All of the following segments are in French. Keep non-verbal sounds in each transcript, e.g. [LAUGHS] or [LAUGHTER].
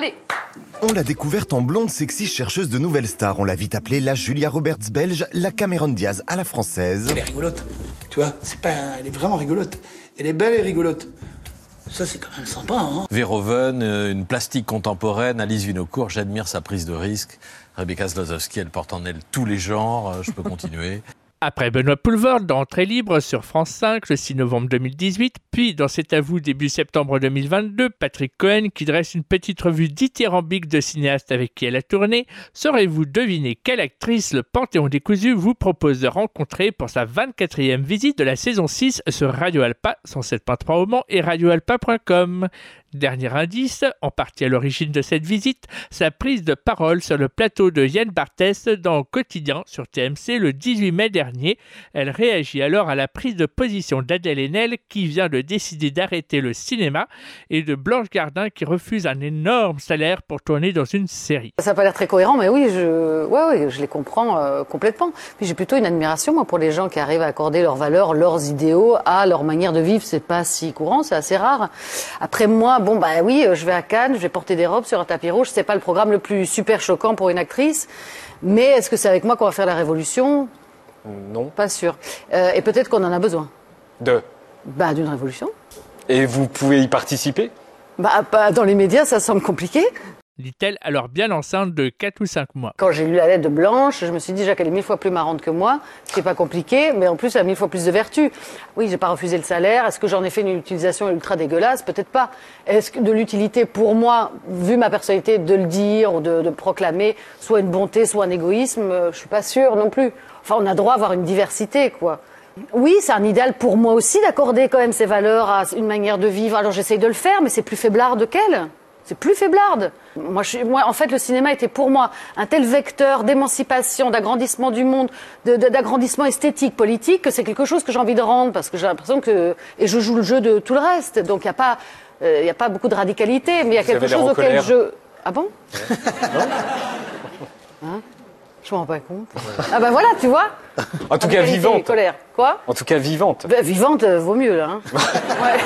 Allez On l'a découverte en blonde sexy chercheuse de nouvelles stars. On l'a vite appelée la Julia Roberts belge, la Cameron Diaz à la française. Elle est rigolote. Tu vois, c'est pas, elle est vraiment rigolote. Elle est belle et rigolote. Ça, c'est quand même sympa, hein. Verhoeven, euh, une plastique contemporaine, Alice Vinocourt, j'admire sa prise de risque. Rebecca Zlotowski, elle porte en elle tous les genres, euh, je peux [LAUGHS] continuer. Après Benoît Poulvord dans Entrée libre sur France 5 le 6 novembre 2018, puis dans C'est à vous début septembre 2022, Patrick Cohen qui dresse une petite revue dithyrambique de cinéastes avec qui elle a tourné, saurez-vous deviner quelle actrice le Panthéon décousu vous propose de rencontrer pour sa 24e visite de la saison 6 sur Radio Alpa 107.3 au Mans et radioalpa.com. Dernier indice, en partie à l'origine de cette visite, sa prise de parole sur le plateau de Yann Barthès dans Quotidien sur TMC le 18 mai dernier. Elle réagit alors à la prise de position d'Adèle Haenel qui vient de décider d'arrêter le cinéma et de Blanche Gardin qui refuse un énorme salaire pour tourner dans une série. Ça n'a pas l'air très cohérent, mais oui, je, ouais, ouais, je les comprends euh, complètement. J'ai plutôt une admiration pour les gens qui arrivent à accorder leurs valeurs, leurs idéaux à leur manière de vivre. C'est pas si courant, c'est assez rare. Après moi, bon, bah oui, euh, je vais à Cannes, je vais porter des robes sur un tapis rouge. C'est pas le programme le plus super choquant pour une actrice. Mais est-ce que c'est avec moi qu'on va faire la révolution? Non. Pas sûr. Euh, et peut-être qu'on en a besoin. De. Bah, d'une révolution. Et vous pouvez y participer? Bah, pas dans les médias, ça semble compliqué. Dit-elle alors bien enceinte de 4 ou 5 mois. Quand j'ai lu la lettre de Blanche, je me suis dit, Jacques, elle est mille fois plus marrante que moi, ce qui n'est pas compliqué, mais en plus, elle a mille fois plus de vertus. Oui, j'ai pas refusé le salaire. Est-ce que j'en ai fait une utilisation ultra dégueulasse? Peut-être pas. Est-ce que de l'utilité pour moi, vu ma personnalité, de le dire ou de, proclamer, soit une bonté, soit un égoïsme, euh, je suis pas sûre non plus. Enfin, on a droit à avoir une diversité, quoi. Oui, c'est un idéal pour moi aussi d'accorder quand même ces valeurs à une manière de vivre. Alors j'essaye de le faire, mais c'est plus faiblard de qu'elle. C'est plus faiblarde. Moi, je, moi, en fait, le cinéma était pour moi un tel vecteur d'émancipation, d'agrandissement du monde, de- de- d'agrandissement esthétique, politique, que c'est quelque chose que j'ai envie de rendre parce que j'ai l'impression que et je joue le jeu de tout le reste. Donc il n'y a pas, euh, il a pas beaucoup de radicalité, mais il y a Vous quelque chose auquel colère. je. Ah bon? Hein? Je m'en rends pas compte. Ah ben voilà, tu vois. En tout cas, Radicalité, vivante. Colère. Quoi? En tout cas, vivante. Ben, Vivante, euh, vaut mieux là. hein. [LAUGHS] Ouais.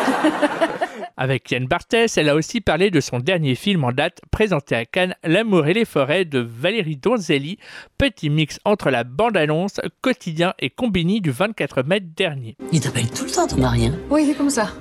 Avec Yann Barthès, elle a aussi parlé de son dernier film en date, présenté à Cannes, L'amour et les forêts de Valérie Donzelli, petit mix entre la bande-annonce, quotidien et combini du 24 mai dernier. Il t'appelle tout le temps, ton mari. hein? Oui, il est comme ça.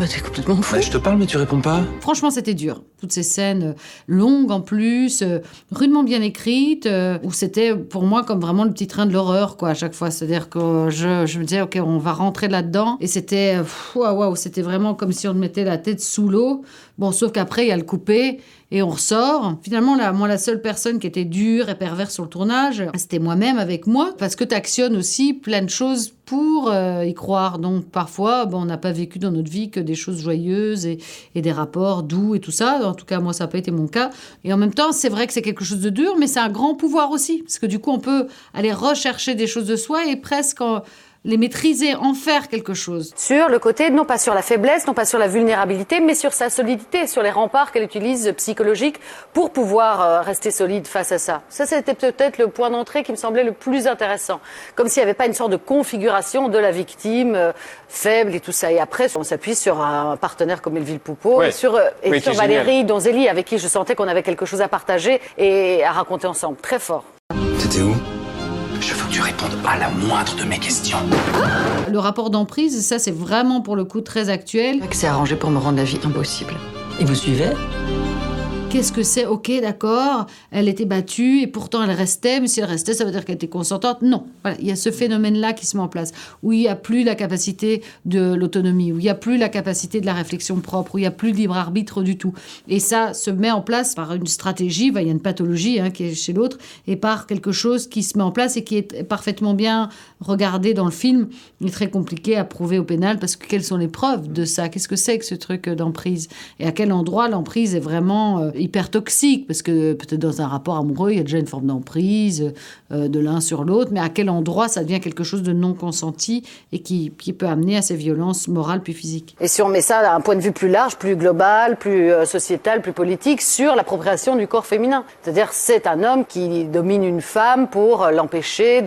Bah t'es complètement fou. Bah, je te parle, mais tu réponds pas. Franchement, c'était dur. Toutes ces scènes euh, longues en plus, euh, rudement bien écrites, euh, où c'était pour moi comme vraiment le petit train de l'horreur, quoi, à chaque fois. C'est-à-dire que je, je me disais, OK, on va rentrer là-dedans. Et c'était, waouh, waouh, c'était vraiment comme si on mettait la tête sous l'eau. Bon, sauf qu'après, il y a le coupé et on ressort. Finalement, là, moi, la seule personne qui était dure et perverse sur le tournage, c'était moi-même avec moi, parce que tu actionnes aussi plein de choses pour euh, y croire. Donc, parfois, bon, on n'a pas vécu dans notre vie que des choses joyeuses et, et des rapports doux et tout ça. En tout cas, moi, ça n'a pas été mon cas. Et en même temps, c'est vrai que c'est quelque chose de dur, mais c'est un grand pouvoir aussi, parce que du coup, on peut aller rechercher des choses de soi et presque en- les maîtriser, en faire quelque chose. Sur le côté, non pas sur la faiblesse, non pas sur la vulnérabilité, mais sur sa solidité, sur les remparts qu'elle utilise psychologiques pour pouvoir euh, rester solide face à ça. Ça, c'était peut-être le point d'entrée qui me semblait le plus intéressant. Comme s'il n'y avait pas une sorte de configuration de la victime euh, faible et tout ça. Et après, on s'appuie sur un partenaire comme Elville Poupeau Ouais. et sur, euh, et Oui, sur qui est génial. Valérie Donzelli, avec qui je sentais qu'on avait quelque chose à partager et à raconter ensemble. Très fort. T'étais où? Tu répondes à la moindre de mes questions. Le rapport d'emprise, ça, c'est vraiment pour le coup très actuel. C'est arrangé pour me rendre la vie impossible. Et vous suivez? Qu'est-ce que c'est? Ok, d'accord, elle était battue et pourtant elle restait, mais si elle restait, ça veut dire qu'elle était consentante? Non, voilà, il y a ce phénomène-là qui se met en place, où il n'y a plus la capacité de l'autonomie, où il n'y a plus la capacité de la réflexion propre, où il n'y a plus de libre arbitre du tout. Et ça se met en place par une stratégie, bah, il y a une pathologie hein, qui est chez l'autre, et par quelque chose qui se met en place et qui est parfaitement bien regardé dans le film, et très compliqué à prouver au pénal, parce que quelles sont les preuves de ça? Qu'est-ce que c'est que ce truc d'emprise? Et à quel endroit l'emprise est vraiment euh, hyper toxique Parce que peut-être dans un rapport amoureux, il y a déjà une forme d'emprise euh, de l'un sur l'autre, mais à quel endroit ça devient quelque chose de non consenti et qui, qui peut amener à ces violences morales puis physiques? Et si on met ça à un point de vue plus large, plus global, plus euh, sociétal, plus politique, sur l'appropriation du corps féminin. C'est-à-dire, c'est un homme qui domine une femme pour euh, l'empêcher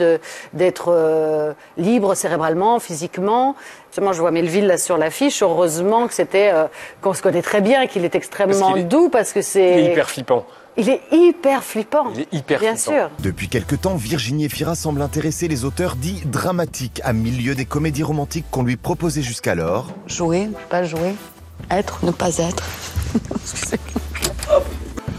d'être libre cérébralement, physiquement. Justement, je vois Melville là sur l'affiche. Heureusement que c'était euh, qu'on se connaît très bien, qu'il est extrêmement Parce qu'il est- doux parce que Il c'est. est hyper flippant. Il est hyper flippant. Il est hyper Bien flippant. sûr. Depuis quelque temps, Virginie Efira semble intéresser les auteurs dits dramatiques à milieu des comédies romantiques qu'on lui proposait jusqu'alors. Jouer, pas jouer. Être, ne pas être.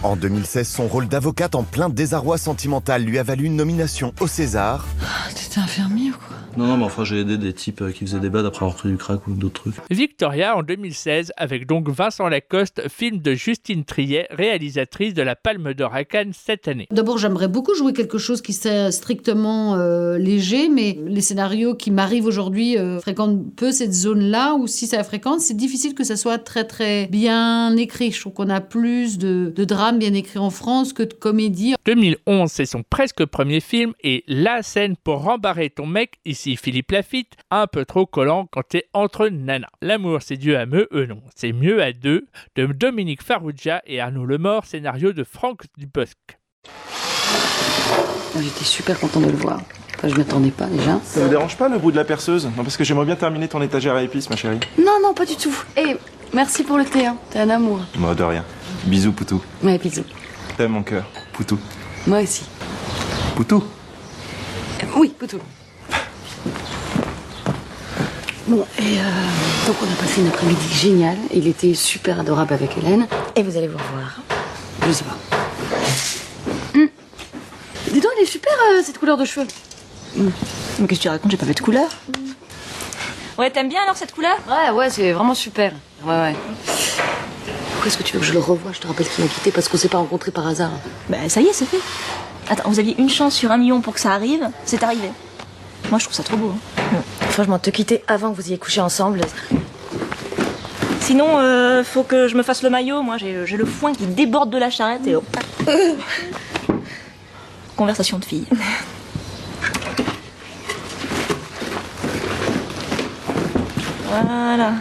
En 2016, son rôle d'avocate en plein désarroi sentimental lui a valu une nomination au César. T'étais infirmier ou quoi? Non, non, mais enfin, j'ai aidé des types euh, qui faisaient des bads après avoir pris du crack ou d'autres trucs. Victoria en 2016 avec donc Vincent Lacoste, film de Justine Triet, réalisatrice de la Palme d'Or à Cannes cette année. D'abord, j'aimerais beaucoup jouer quelque chose qui serait strictement euh, léger, mais les scénarios qui m'arrivent aujourd'hui euh, fréquentent peu cette zone-là, ou si ça fréquente, c'est difficile que ça soit très très bien écrit. Je trouve qu'on a plus de, de drames bien écrits en France que de comédies. 2011, c'est son presque premier film et la scène pour rembarrer ton mec, ici Philippe Lafitte, un peu trop collant quand t'es entre nanas. L'amour c'est Dieu à me, eux non, c'est mieux à deux, de Dominique Farrugia et Arnaud Lemort, scénario de Franck Dubosc. J'étais super content de le voir. Enfin, je m'attendais pas déjà. Ça vous dérange pas le bruit de la perceuse? Non, parce que j'aimerais bien terminer ton étagère à épices, ma chérie. Non, non, pas du tout. Et merci pour le thé, hein. T'es un amour. Moi, de rien. Bisous, Poutou. Ouais, bisous. T'aimes mon cœur. Poutou. Moi aussi. Poutou? Oui, Poutou. Bon, et euh, donc on a passé une après-midi géniale. Il était super adorable avec Hélène. Et vous allez vous revoir. Je sais pas. Hum. Dis donc, elle est super euh, cette couleur de cheveux. Hum. Mais qu'est-ce que tu racontes? J'ai pas fait de couleur. Ouais, t'aimes bien alors cette couleur? Ouais, ouais, c'est vraiment super. Ouais, ouais. Pourquoi est-ce que tu veux que je le revoie? Je te rappelle qu'il m'a quitté parce qu'on s'est pas rencontrés par hasard. Bah ça y est, c'est fait. Attends, vous aviez une chance sur un million pour que ça arrive, c'est arrivé. Moi je trouve ça trop beau. hein. Franchement, te quitter avant que vous ayez couché ensemble. Sinon, euh, faut que je me fasse le maillot. Moi j'ai le foin qui déborde de la charrette et hop. Conversation de fille. Voilà,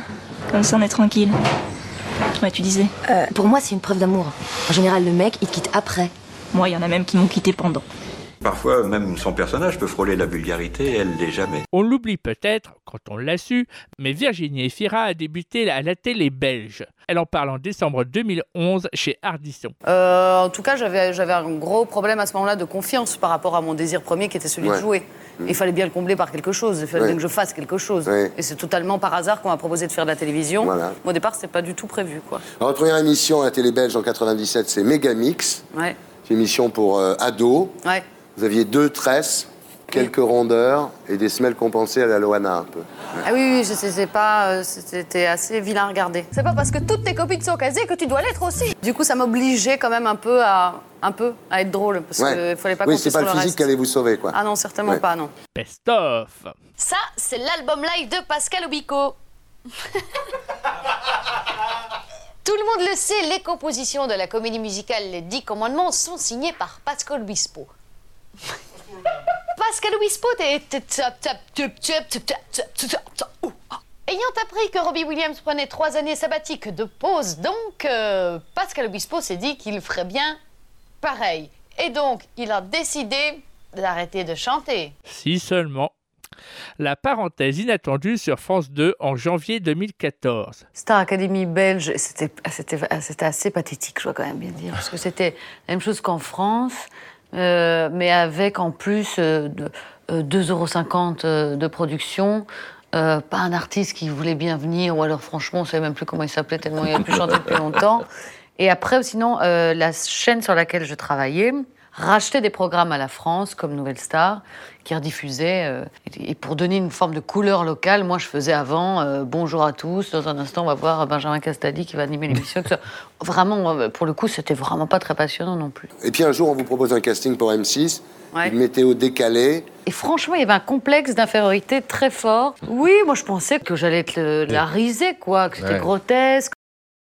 comme ça on est tranquille. Ouais, tu disais Euh, pour moi, c'est une preuve d'amour. En général, le mec, il te quitte après. Moi, il y en a même qui m'ont quitté pendant. Parfois, même son personnage peut frôler la vulgarité, elle l'est jamais. On l'oublie peut-être quand on l'a su, mais Virginie Efira a débuté à la télé belge. Elle en parle en décembre 2011 chez Ardisson. Euh, en tout cas, j'avais j'avais un gros problème à ce moment-là de confiance par rapport à mon désir premier qui était celui de jouer. Il fallait bien le combler par quelque chose, il fallait bien que je fasse quelque chose. Et c'est totalement par hasard qu'on m'a proposé de faire de la télévision. Voilà. Au départ, c'était pas du tout prévu. Quoi. Alors, votre première émission à la télé belge en 97, c'est Megamix. Ouais. C'est une émission pour euh, ados. Ouais. Vous aviez deux tresses, quelques rondeurs et des semelles compensées à la Loana un peu. Ah oui, oui, je sais, c'est pas, euh, c'était assez vilain à regarder. C'est pas parce que toutes tes copines sont casées que tu dois l'être aussi. Du coup, ça m'obligeait quand même un peu à, un peu à être drôle parce Ouais. qu'il fallait pas oui, compter c'est pas sur le le physique reste. qui allait vous sauver, quoi. Ah non, certainement Ouais. pas, non. Best of. Ça, c'est l'album live de Pascal Obispo. [LAUGHS] Tout le monde le sait, les compositions de la comédie musicale Les Dix Commandements sont signées par Pascal Obispo. Pascal ouh, ah. Ayant appris que Robbie Williams prenait trois années sabbatiques de pause, donc euh, Pascal Obispo s'est dit qu'il ferait bien pareil. Et donc, il a décidé d'arrêter de chanter. Si seulement. La parenthèse inattendue sur France 2 en janvier 2014. Star Academy belge, c'était assez pathétique, je dois quand même bien dire, parce que c'était la même chose qu'en France, euh, mais avec en plus euh, de, euh, 2,50 euros de production. euh, pas un artiste qui voulait bien venir, ou alors franchement, on ne savait même plus comment il s'appelait, tellement il a plus chanté depuis longtemps. Et après, sinon, euh, la chaîne sur laquelle je travaillais rachetait des programmes à la France, comme Nouvelle Star, qui rediffusaient. euh, et pour donner une forme de couleur locale, moi, je faisais avant euh, Bonjour à tous. Dans un instant, on va voir Benjamin Castaldi qui va animer l'émission. Vraiment, euh, pour le coup, c'était vraiment pas très passionnant non plus. Et puis un jour, on vous propose un casting pour M6, Ouais. une météo décalée. Et franchement, il y avait un complexe d'infériorité très fort. Oui, moi, je pensais que j'allais être le- la risée, quoi, que c'était Ouais. grotesque.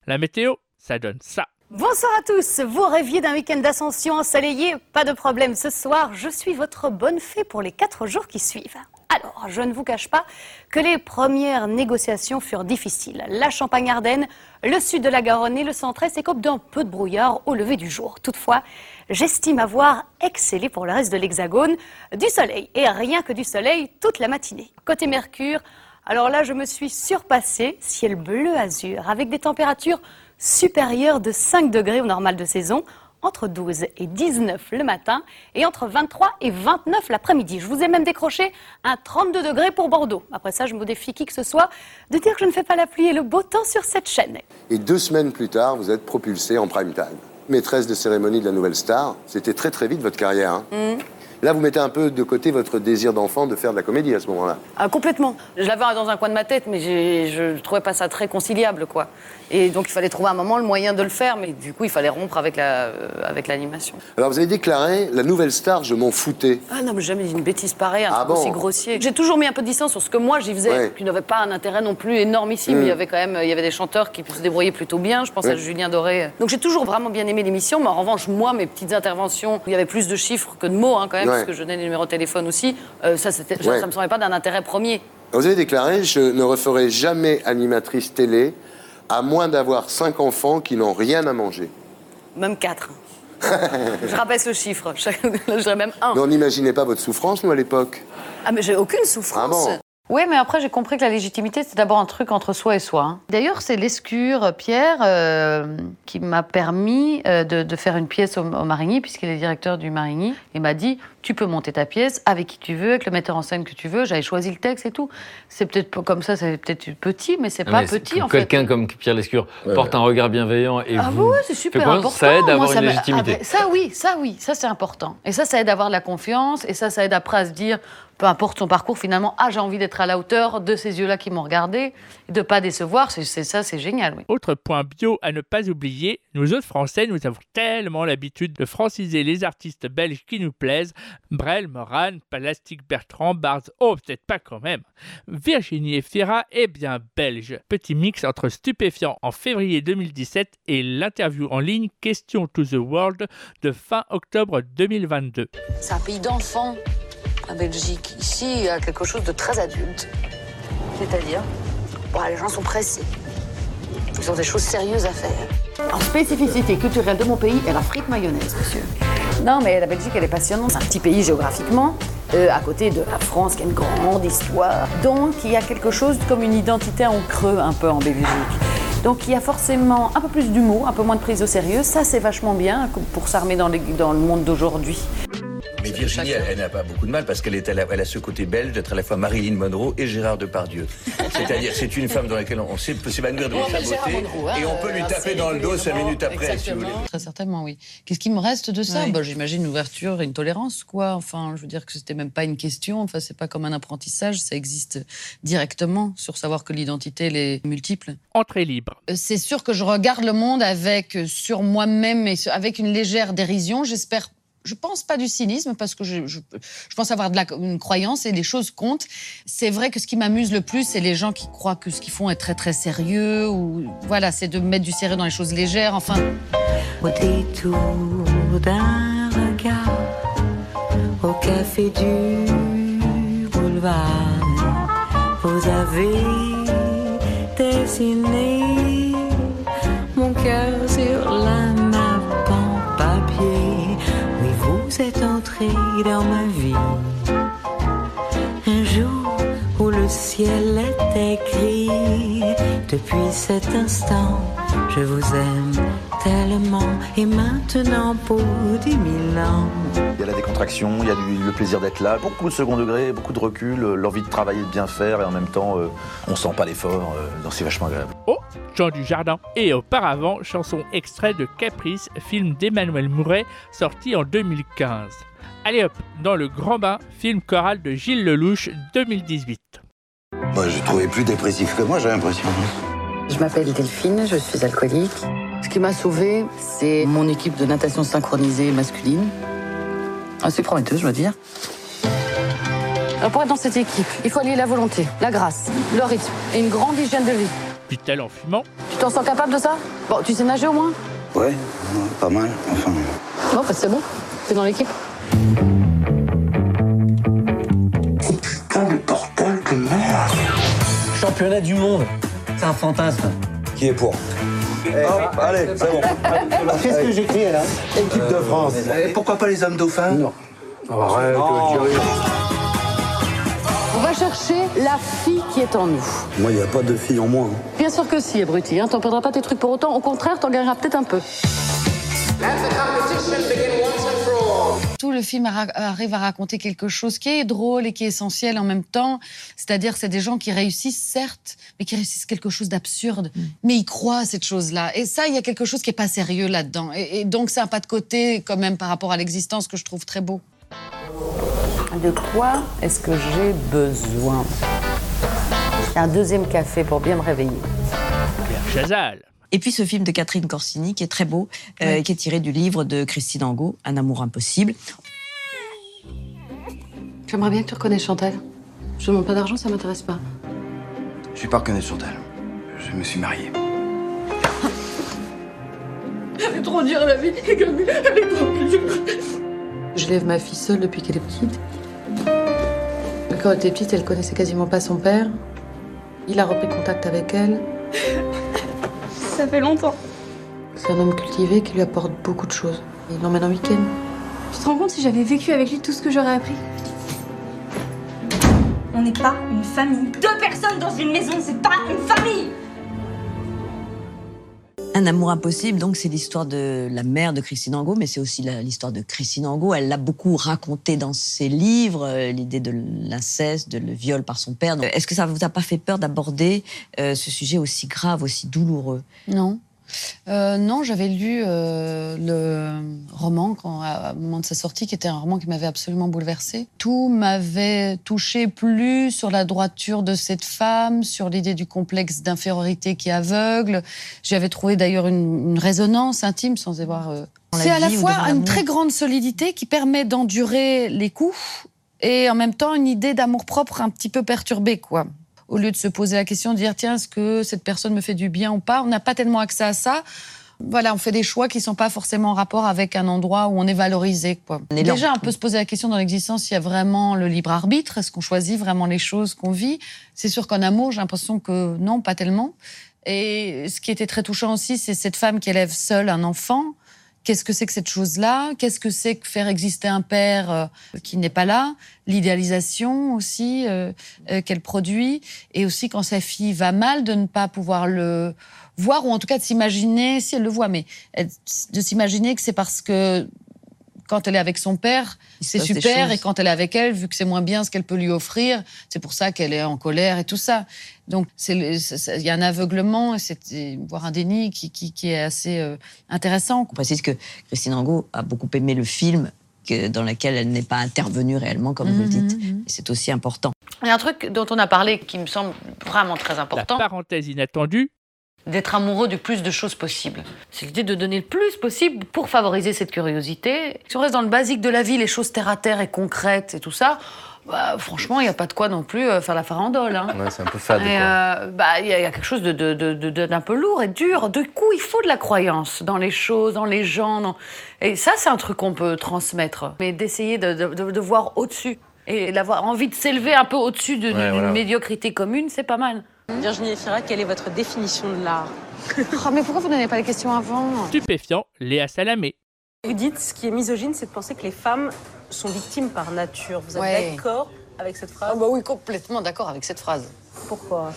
La météo, ça donne ça. Bonsoir à tous. Vous rêviez d'un week-end d'ascension ensoleillé? Pas de problème. Ce soir, je suis votre bonne fée pour les quatre jours qui suivent. Alors, je ne vous cache pas que les premières négociations furent difficiles. La Champagne-Ardenne, le sud de la Garonne et le centre-est écopent d'un peu de brouillard au lever du jour. Toutefois, j'estime avoir excellé pour le reste de l'Hexagone. Du soleil, et rien que du soleil, toute la matinée. Côté Mercure, Alors là, je me suis surpassée, ciel bleu azur, avec des températures supérieures de 5 degrés au normal de saison, entre 12 et 19 le matin et entre 23 et 29 l'après-midi. Je vous ai même décroché un 32 degrés pour Bordeaux. Après ça, je me défie qui que ce soit de dire que je ne fais pas la pluie et le beau temps sur cette chaîne. Et deux semaines plus tard, vous êtes propulsé en prime time. Maîtresse de cérémonie de la nouvelle star, c'était très très vite votre carrière. hein. Mm. Là, vous mettez un peu de côté votre désir d'enfant de faire de la comédie à ce moment-là. Ah, complètement. Je l'avais dans un coin de ma tête, mais je ne trouvais pas ça très conciliable, quoi. Et donc, il fallait trouver un moment le moyen de le faire, mais du coup, il fallait rompre avec la, euh, l'animation. Alors, vous avez déclaré la nouvelle star, je m'en foutais. Ah non, mais jamais dit une bêtise pareille, un Ah truc bon aussi grossier. J'ai toujours mis un peu de distance sur ce que moi j'y faisais, Ouais. qui n'avait pas un intérêt non plus énormissime. Mm. Il y avait quand même, il y avait des chanteurs qui se débrouillaient plutôt bien. Je pense à. Julien Doré. Donc j'ai toujours vraiment bien aimé l'émission, mais en revanche, moi, mes petites interventions, il y avait plus de chiffres que de mots, hein, quand même, Ouais. parce que je donnais les numéros de téléphone aussi. euh, ça, Ouais. ça me semblait pas d'un intérêt premier. Vous avez déclaré je ne referai jamais animatrice télé à moins d'avoir cinq enfants qui n'ont rien à manger. Même quatre. je rabaisse le chiffre. [LAUGHS] Je dirais même un. Mais on n'imaginait pas votre souffrance, nous, à l'époque. Ah, mais j'ai aucune souffrance. Ah bon? Oui, mais après, j'ai compris que la légitimité, c'est d'abord un truc entre soi et soi. hein. D'ailleurs, c'est l'escure, Pierre, euh, qui m'a permis euh, de, de faire une pièce au, au Marigny, puisqu'il est directeur du Marigny. Il m'a dit Tu peux monter ta pièce avec qui tu veux, avec le metteur en scène que tu veux. J'avais choisi le texte et tout. C'est peut-être comme ça, c'est peut-être petit, mais c'est Ah, pas mais petit, en fait. Quelqu'un comme Pierre Lescure porte un regard bienveillant et Ah vous. oui, c'est super important. Ça aide à Moi, avoir ça une légitimité. après, ça oui, ça oui, ça c'est important. Et ça, ça aide à avoir de la confiance. Et ça, ça aide après à se dire, peu importe son parcours, finalement, ah j'ai envie d'être à la hauteur de ces yeux-là qui m'ont regardé, et de pas décevoir. C'est c'est ça, c'est génial. Oui. Autre point bio à ne pas oublier, nous autres Français, nous avons tellement l'habitude de franciser les artistes belges qui nous plaisent. Brel, Moran, Palastic, Bertrand, Barz, oh peut-être pas quand même. Virginie Efira est bien belge. Petit mix entre Stupéfiant en février 2017 et l'interview en ligne Question to the World de fin octobre 2022. C'est un pays d'enfants, la Belgique. Ici, il y a quelque chose de très adulte. C'est-à-dire Bon, Les gens sont pressés. Ils ont des choses sérieuses à faire. En spécificité culturelle de mon pays, est la frite mayonnaise, monsieur. Non, mais la Belgique, elle est passionnante. C'est un petit pays géographiquement, euh, à côté de la France, qui a une grande histoire. Donc, il y a quelque chose comme une identité en creux, un peu en Belgique. Donc, il y a forcément un peu plus d'humour, un peu moins de prise au sérieux. Ça, c'est vachement bien pour s'armer dans, les- dans le monde d'aujourd'hui. Virginie, elle, elle n'a pas beaucoup de mal parce qu'elle est à la- elle a ce côté belge d'être à la fois Marilyn Monroe et Gérard Depardieu. [LAUGHS] C'est-à-dire, c'est une femme dans laquelle on sait peut s'évanouir de sa mais Gérard beauté Monroe, hein, et on peut lui euh, taper dans le dos cinq minutes après, si vous voulez. Très certainement, oui. Qu'est-ce qui me reste de ça Oui. Bah, J'imagine une ouverture et une tolérance, quoi. Enfin, je veux dire que c'était même pas une question. Enfin, c'est pas comme un apprentissage. Ça existe directement sur savoir que l'identité, elle est multiple. Entrée libre. Euh, C'est sûr que je regarde le monde avec euh, sur moi-même et avec une légère dérision. J'espère. Je pense pas du cynisme parce que je, pense avoir une croyance et les choses comptent. C'est vrai que ce qui m'amuse le plus, c'est les gens qui croient que ce qu'ils font est très très sérieux ou voilà, c'est de mettre du sérieux dans les choses légères. Enfin, Au détour d'un regard, au café du boulevard, vous avez dessiné mon cœur Êtes entré dans ma vie. Un jour où le ciel est gris. Depuis cet instant, je vous aime tellement. Et maintenant, pour dix mille ans. Il y a la décontraction, il y a du- le plaisir d'être là, beaucoup de second degré, beaucoup de recul, euh, l'envie de travailler, de bien faire, et en même temps, euh, on sent pas l'effort, euh, donc c'est vachement agréable. Oh, Jean Dujardin. Et auparavant, chanson extrait de Caprice, film d'Emmanuel Mouret, sorti en 2015. Allez hop, dans le grand bain, film choral de Gilles Lelouch, 2018. Bah, j'ai trouvé plus dépressif que moi, j'ai l'impression. Je m'appelle Delphine, je suis alcoolique. Ce qui m'a sauvée, c'est mon équipe de natation synchronisée masculine. Assez prometteuse, je dois dire. Alors pour être dans cette équipe, il faut allier la volonté, la grâce, le rythme et une grande hygiène de vie. Dit-elle en fumant. Tu t'en sens capable de ça? Bon, tu sais nager au moins? Ouais, ouais, pas mal, enfin. Bon, bah c'est bon. T'es dans l'équipe Putain de bordel de merde Championnat du monde. C'est un fantasme. Qui est pour? Hop, allez, c'est bon. Qu'est-ce que j'écris là Équipe de France. Et pourquoi pas les hommes dauphins Non. Arrête, On va chercher la fille qui est en nous. Moi, il n'y a pas de fille en moi. hein. Bien sûr que si, abruti. Hein. T'en perdras pas tes trucs pour autant. Au contraire, t'en gagneras peut-être un peu. Tout le film arrive à raconter quelque chose qui est drôle et qui est essentiel en même temps. C'est-à-dire, c'est des gens qui réussissent, certes, mais qui réussissent quelque chose d'absurde. Mais ils croient à cette chose-là. Et ça, il y a quelque chose qui est pas sérieux là-dedans. Et, et donc, c'est un pas de côté, quand même, par rapport à l'existence que je trouve très beau. De quoi est-ce que j'ai besoin? Un deuxième café pour bien me réveiller. Chazal. Et puis ce film de Catherine Corsini qui est très beau, euh, qui est tiré du livre de Christine Angot, Un amour impossible. J'aimerais bien que tu reconnaisses Chantal? Je demande pas d'argent, ça m'intéresse pas. Je suis pas reconnaître Chantal. Je me suis marié. [LAUGHS] Elle est trop dure la vie, elle est trop dure. Je lève ma fille seule depuis qu'elle est petite. Quand elle était petite, elle connaissait quasiment pas son père. Il a repris contact avec elle. [LAUGHS] Ça fait longtemps. C'est un homme cultivé qui lui apporte beaucoup de choses. Il l'emmène en week-end. Tu te rends compte si j'avais vécu avec lui tout ce que j'aurais appris? On n'est pas une famille. Deux personnes dans une maison, c'est pas une famille Un amour impossible, donc c'est l'histoire de la mère de Christine Angot, mais c'est aussi l'histoire de Christine Angot. Elle l'a beaucoup raconté dans ses livres, euh, l'idée de l'inceste, de le viol par son père. Est-ce que ça vous a pas fait peur d'aborder euh, ce sujet aussi grave, aussi douloureux? Non. Euh, non, j'avais lu euh, le roman quand, à- au moment de sa sortie, qui était un roman qui m'avait absolument bouleversée. Tout m'avait touché plus sur la droiture de cette femme, sur l'idée du complexe d'infériorité qui est aveugle. J'avais trouvé d'ailleurs une, une résonance intime sans avoir. euh, C'est à la fois une très grande solidité qui permet d'endurer les coups et en même temps une idée d'amour propre un petit peu perturbée, quoi. Au lieu de se poser la question de dire tiens est-ce que cette personne me fait du bien ou pas, on n'a pas tellement accès à ça. Voilà, on fait des choix qui sont pas forcément en rapport avec un endroit où on est valorisé. Quoi. On est. Déjà, on peut se poser la question dans l'existence s'il y a vraiment le libre arbitre. Est-ce qu'on choisit vraiment les choses qu'on vit? C'est sûr qu'en amour, j'ai l'impression que non, pas tellement. Et ce qui était très touchant aussi, c'est cette femme qui élève seule un enfant. Qu'est-ce que c'est que cette chose-là? Qu'est-ce que c'est que faire exister un père euh, qui n'est pas là? L'idéalisation aussi euh, euh, qu'elle produit. Et aussi quand sa fille va mal, de ne pas pouvoir le voir, ou en tout cas de s'imaginer, si elle le voit, mais de s'imaginer que c'est parce que quand elle est avec son père, c'est super, et quand elle est avec elle, vu que c'est moins bien ce qu'elle peut lui offrir, c'est pour ça qu'elle est en colère et tout ça. Donc il y a un aveuglement, et voire un déni qui, qui, qui est assez euh, intéressant. On précise que Christine Angot a beaucoup aimé le film que- dans lequel elle n'est pas intervenue réellement, comme vous le Mhm, dites. Et c'est aussi important. Il y a un truc dont on a parlé qui me semble vraiment très important. La parenthèse inattendue. D'être amoureux du plus de choses possible. C'est l'idée de donner le plus possible pour favoriser cette curiosité. Si on reste dans le basique de la vie, les choses terre à terre et concrètes et tout ça, bah, franchement, il n'y a pas de quoi non plus euh, faire la farandole. hein. Ouais, c'est un peu fade. Euh, bah, il y, a il y a quelque chose de- de- de- de- de- d'un peu lourd et dur. Du coup, il faut de la croyance dans les choses, dans les gens. dans- Et ça, c'est un truc qu'on peut transmettre. Mais d'essayer de, voir au-dessus et d'avoir envie de s'élever un peu au-dessus de- d'une Ouais, voilà. médiocrité commune, c'est pas mal. Virginie Efira, quelle est votre définition de l'art [LAUGHS] Oh, mais pourquoi vous ne donnez pas les questions avant Stupéfiant, Léa Salamé. Vous dites ce qui est misogyne, c'est de penser que les femmes sont victimes par nature. Vous êtes Ouais. d'accord avec cette phrase? Ah bah oui, complètement d'accord avec cette phrase. Pourquoi?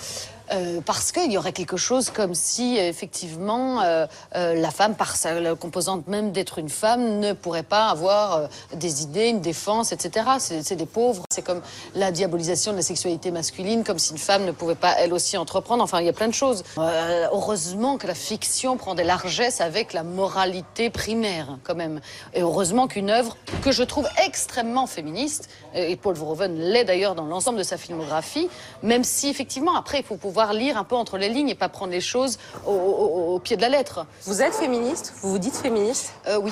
Euh, parce qu'il y aurait quelque chose comme si, effectivement, euh, euh, la femme, par sa composante même d'être une femme, ne pourrait pas avoir des idées, une défense, etc. C'est des pauvres. C'est comme la diabolisation de la sexualité masculine, comme si une femme ne pouvait pas, elle aussi, entreprendre. Enfin, il y a plein de choses. Heureusement que la fiction prend des largesses avec la moralité primaire, quand même. Et heureusement qu'une œuvre que je trouve extrêmement féministe, et Paul Verhoeven l'est d'ailleurs dans l'ensemble de sa filmographie, même si, effectivement, après, il faut pouvoir lire un peu entre les lignes et pas prendre les choses au, au- au pied de la lettre. Vous êtes féministe Vous vous dites féministe Euh, Oui.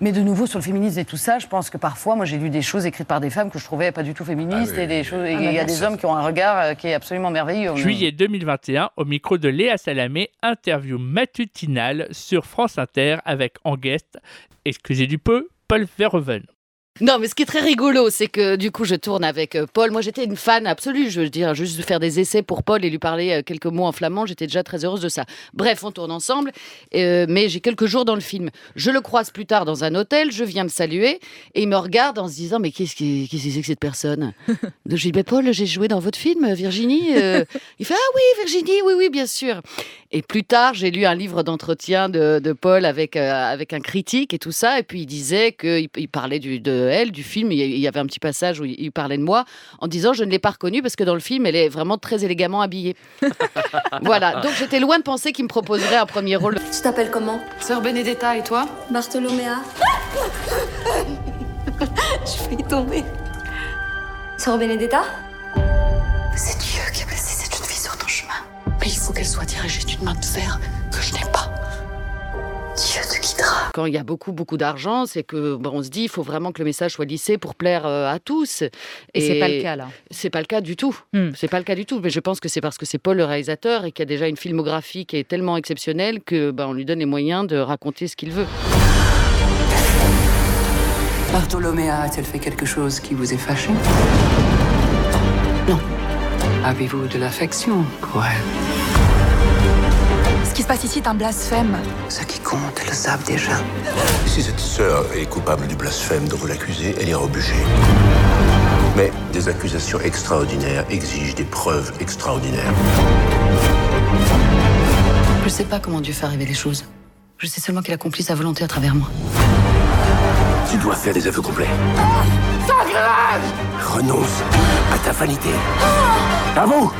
Mais de nouveau sur le féminisme et tout ça, je pense que parfois, moi j'ai lu des choses écrites par des femmes que je trouvais pas du tout féministes Ah oui. et des choses. et Ah, il y bah, a bien des hommes qui ont un regard euh, qui est absolument merveilleux. Juillet 2021, au micro de Léa Salamé, interview matutinale sur France Inter avec en guest, excusez du peu, Paul Verhoeven. Non, mais ce qui est très rigolo, c'est que du coup, je tourne avec euh, Paul. Moi, j'étais une fan absolue. Je veux dire, juste de faire des essais pour Paul et lui parler euh, quelques mots en flamand, j'étais déjà très heureuse de ça. Bref, on tourne ensemble, euh, mais j'ai quelques jours dans le film. Je le croise plus tard dans un hôtel, je viens me saluer et il me regarde en se disant Mais qu'est-ce que c'est que cette personne? [LAUGHS] Donc, Je dis Mais Paul, j'ai joué dans votre film, Virginie. Euh, [LAUGHS] il fait Ah oui, Virginie, oui, oui, bien sûr. Et plus tard, j'ai lu un livre d'entretien de, de Paul avec, euh, avec un critique et tout ça. Et puis il disait qu'il il parlait du, de elle, du film. Il y- avait un petit passage où il, il parlait de moi en disant Je ne l'ai pas reconnue parce que dans le film, elle est vraiment très élégamment habillée. [LAUGHS] voilà. Donc j'étais loin de penser qu'il me proposerait un premier rôle. Tu t'appelles comment? Sœur Benedetta, et toi? Bartholoméa. [LAUGHS] Je vais y tomber. Sœur Benedetta? C'est Dieu qui a placé cette jeune fille sur ton chemin. Mais il faut qu'elle soit dirigée d'une main de fer que je n'ai pas. Quand il y a beaucoup, beaucoup d'argent, c'est que bon, on se dit il faut vraiment que le message soit lissé pour plaire euh, à tous. Et c'est pas le cas, là. C'est pas le cas du tout. Hmm. C'est pas le cas du tout. Mais je pense que c'est parce que c'est Paul le réalisateur et qu'il y a déjà une filmographie qui est tellement exceptionnelle que ben, on lui donne les moyens de raconter ce qu'il veut. Bartholoméa a-t-elle fait quelque chose qui vous est fâché? Non. Avez-vous de l'affection pour elle? Qui se passe ici est un blasphème. Ce qui compte, elles le savent déjà. Si cette sœur est coupable du blasphème dont vous l'accusez, elle ira au bûcher. Mais des accusations extraordinaires exigent des preuves extraordinaires. Je sais pas comment Dieu fait arriver les choses. Je sais seulement qu'il accomplit sa volonté à travers moi. Tu dois faire des aveux complets. Renonce à ta vanité. À vous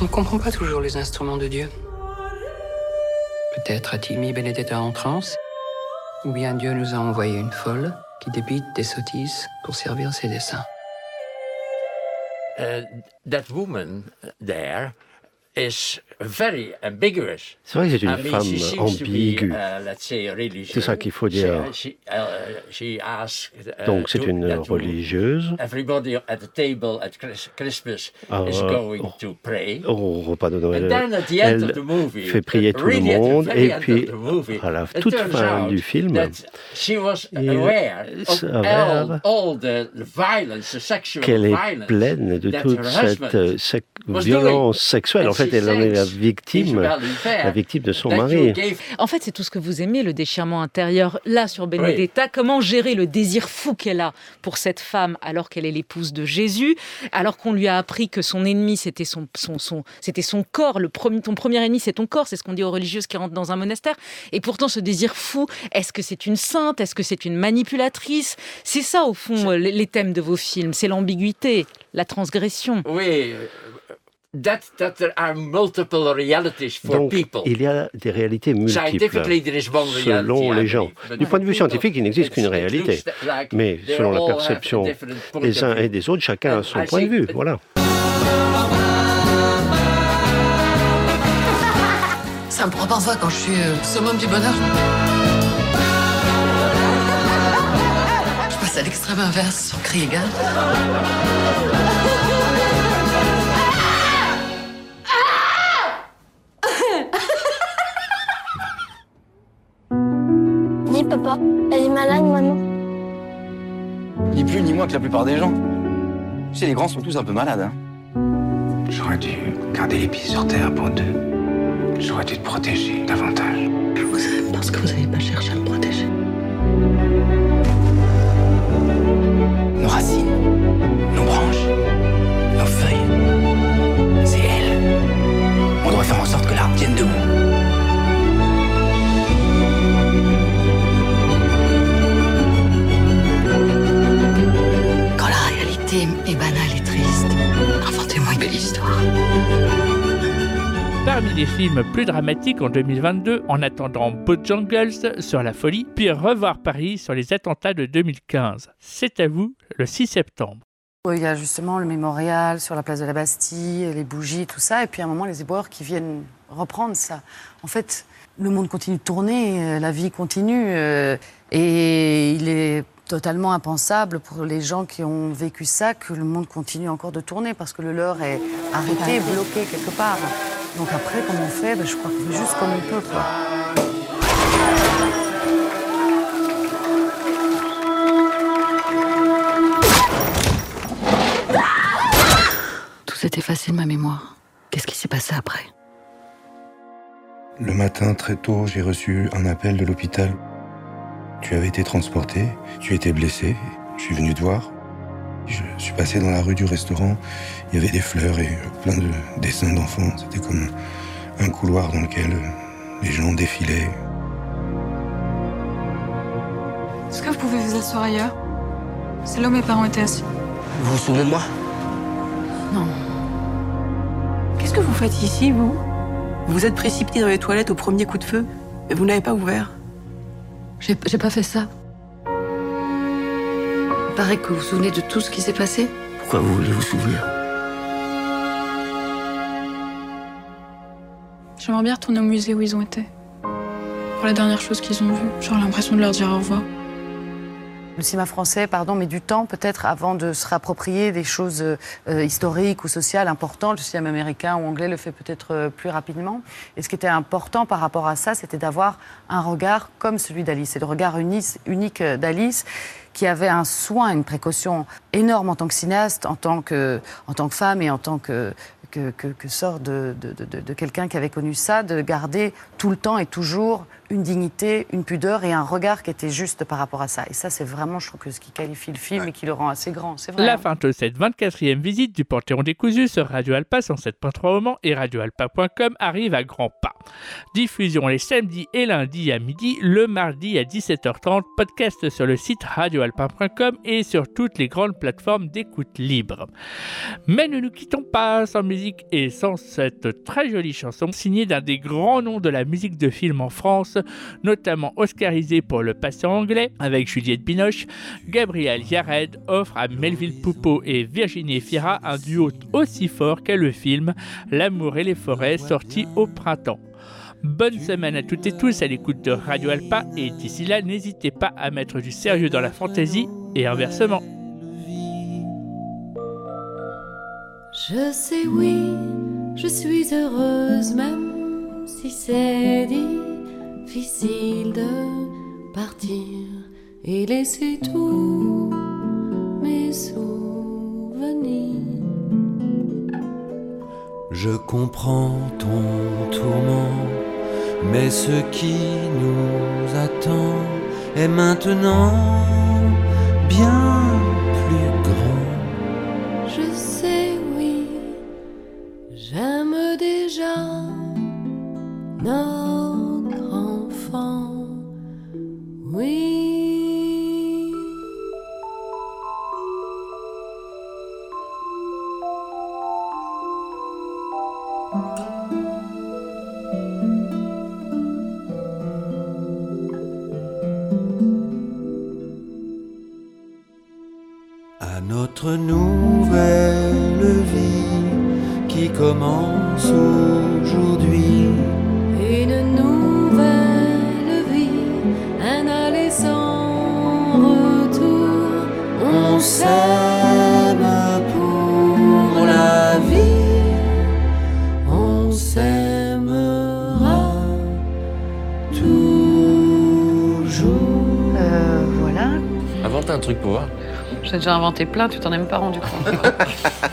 On ne comprend pas toujours les instruments de Dieu. Peut-être a-t-il mis Benedetta en transe Ou bien Dieu nous a envoyé une folle qui débite des sottises pour servir ses desseins. Uh, that woman there is very ambiguous. C'est vrai que c'est une I mean, femme ambiguë. uh, religious. C'est ça qu'il faut dire. She, she, uh, she asked, uh, Donc c'est une religieuse. Everybody at the table at Chris- Christmas Ah, is euh, going oh. to pray. Au repas de Noël, at the end of elle movie, fait prier tout le really monde et puis movie, à la toute fin du film, il s'avère qu'elle est pleine de toute cette euh, sec- violence sexuelle. En fait, elle en est la victime, la victime de son mari. En fait, c'est tout ce que vous aimez, le déchirement intérieur. Là, sur Benedetta, comment gérer le désir fou qu'elle a pour cette femme alors qu'elle est l'épouse de Jésus, alors qu'on lui a appris que son ennemi, c'était son, son, son, c'était son corps. Le premier, ton premier ennemi, c'est ton corps. C'est ce qu'on dit aux religieuses qui rentrent dans un monastère. Et pourtant, ce désir fou, est-ce que c'est une sainte? Est-ce que c'est une manipulatrice? C'est ça, au fond, les, les thèmes de vos films. C'est l'ambiguïté, la transgression. Oui, euh, that, that there are multiple realities for Donc, people. il y a des réalités multiples selon les gens. Du point de vue scientifique, il n'existe qu'une it réalité. Mais selon la perception des uns et des autres, chacun a son I point de vue. Voilà. Ça me prend parfois quand je suis euh, summum du bonheur. Je passe à l'extrême inverse sur cri égal. Moins que la plupart des gens. Tu sais, les grands sont tous un peu malades. Hein. J'aurais dû garder les pieds sur terre pour deux. J'aurais dû te protéger davantage. Vous savez parce que vous n'avez pas cherché à me protéger. Nos racines, nos branches, nos feuilles, c'est elle. On doit faire en sorte que l'arbre tienne debout. Est banale et triste, inventez-moi une belle histoire. Parmi les films plus dramatiques en 2022, en attendant Bojangles sur la folie, puis Revoir Paris sur les attentats de 2015. C'est à vous, le 6 septembre. Il y a justement le mémorial sur la place de la Bastille, les bougies, tout ça. Et puis à un moment, les éboueurs qui viennent reprendre ça. En fait, le monde continue de tourner, euh, la vie continue. euh, Et il est totalement impensable pour les gens qui ont vécu ça que le monde continue encore de tourner parce que le leur est arrêté, bloqué quelque part. Donc après, comment on fait? Ben, je crois qu'on fait juste comme on peut. Tout s'est effacé de ma mémoire. Qu'est-ce qui s'est passé après? Le matin, très tôt, j'ai reçu un appel de l'hôpital tu avais été transporté, tu étais blessé. Je suis venu te voir. Je suis passé dans la rue du restaurant. Il y avait des fleurs et plein de dessins d'enfants. C'était comme un couloir dans lequel les gens défilaient. Est-ce que vous pouvez vous asseoir ailleurs? C'est là où mes parents étaient assis. Vous vous souvenez de moi? Non. Qu'est-ce que vous faites ici, vous? Vous vous êtes précipité dans les toilettes au premier coup de feu, mais vous n'avez pas ouvert. J'ai pas fait ça. Il paraît que vous vous souvenez de tout ce qui s'est passé. Pourquoi vous voulez vous souvenir? J'aimerais bien retourner au musée où ils ont été. Pour la dernière chose qu'ils ont vue. J'aurais l'impression de leur dire au revoir. Le cinéma français, pardon, met du temps peut-être avant de se réapproprier des choses euh, historiques ou sociales importantes. Le cinéma américain ou anglais le fait peut-être euh, plus rapidement. Et ce qui était important par rapport à ça, c'était d'avoir un regard comme celui d'Alice. C'est le regard unique, unique d'Alice qui avait un soin, une précaution énorme en tant que cinéaste, en tant que, en tant que femme et en tant que, que, que, que sort de, de, de, de quelqu'un qui avait connu ça, de garder tout le temps et toujours une dignité, une pudeur et un regard qui était juste par rapport à ça. Et ça, c'est vraiment, je trouve, que ce qui qualifie le film et qui le rend assez grand. C'est vrai. La hein. fin de cette 24e visite du Panthéon décousu sur Radio Alpa 107.3 au Mans et radioalpa.com arrive à grands pas. Diffusion les samedis et lundis à midi, le mardi à 17h30, podcast sur le site radioalpa.com et sur toutes les grandes plateformes d'écoute libre. Mais ne nous quittons pas sans musique et sans cette très jolie chanson signée d'un des grands noms de la musique de film en France, notamment oscarisé pour Le Patient anglais avec Juliette Binoche. Gabriel Yared offre à Melville Poupeau et Virginie Fira un duo aussi fort qu'est le film L'amour et les forêts sorti au printemps. Bonne semaine à toutes et tous à l'écoute de Radio Alpa et d'ici là n'hésitez pas à mettre du sérieux dans la fantaisie et inversement. Je sais, oui, je suis heureuse, même si c'est difficile de partir et laisser tous mes souvenirs. Je comprends ton tourment, mais ce qui nous attend est maintenant bien plus grand. Je sais, oui, j'aime déjà notre enfant. Oui. Inventé plein, tu t'en es même pas rendu compte. [LAUGHS]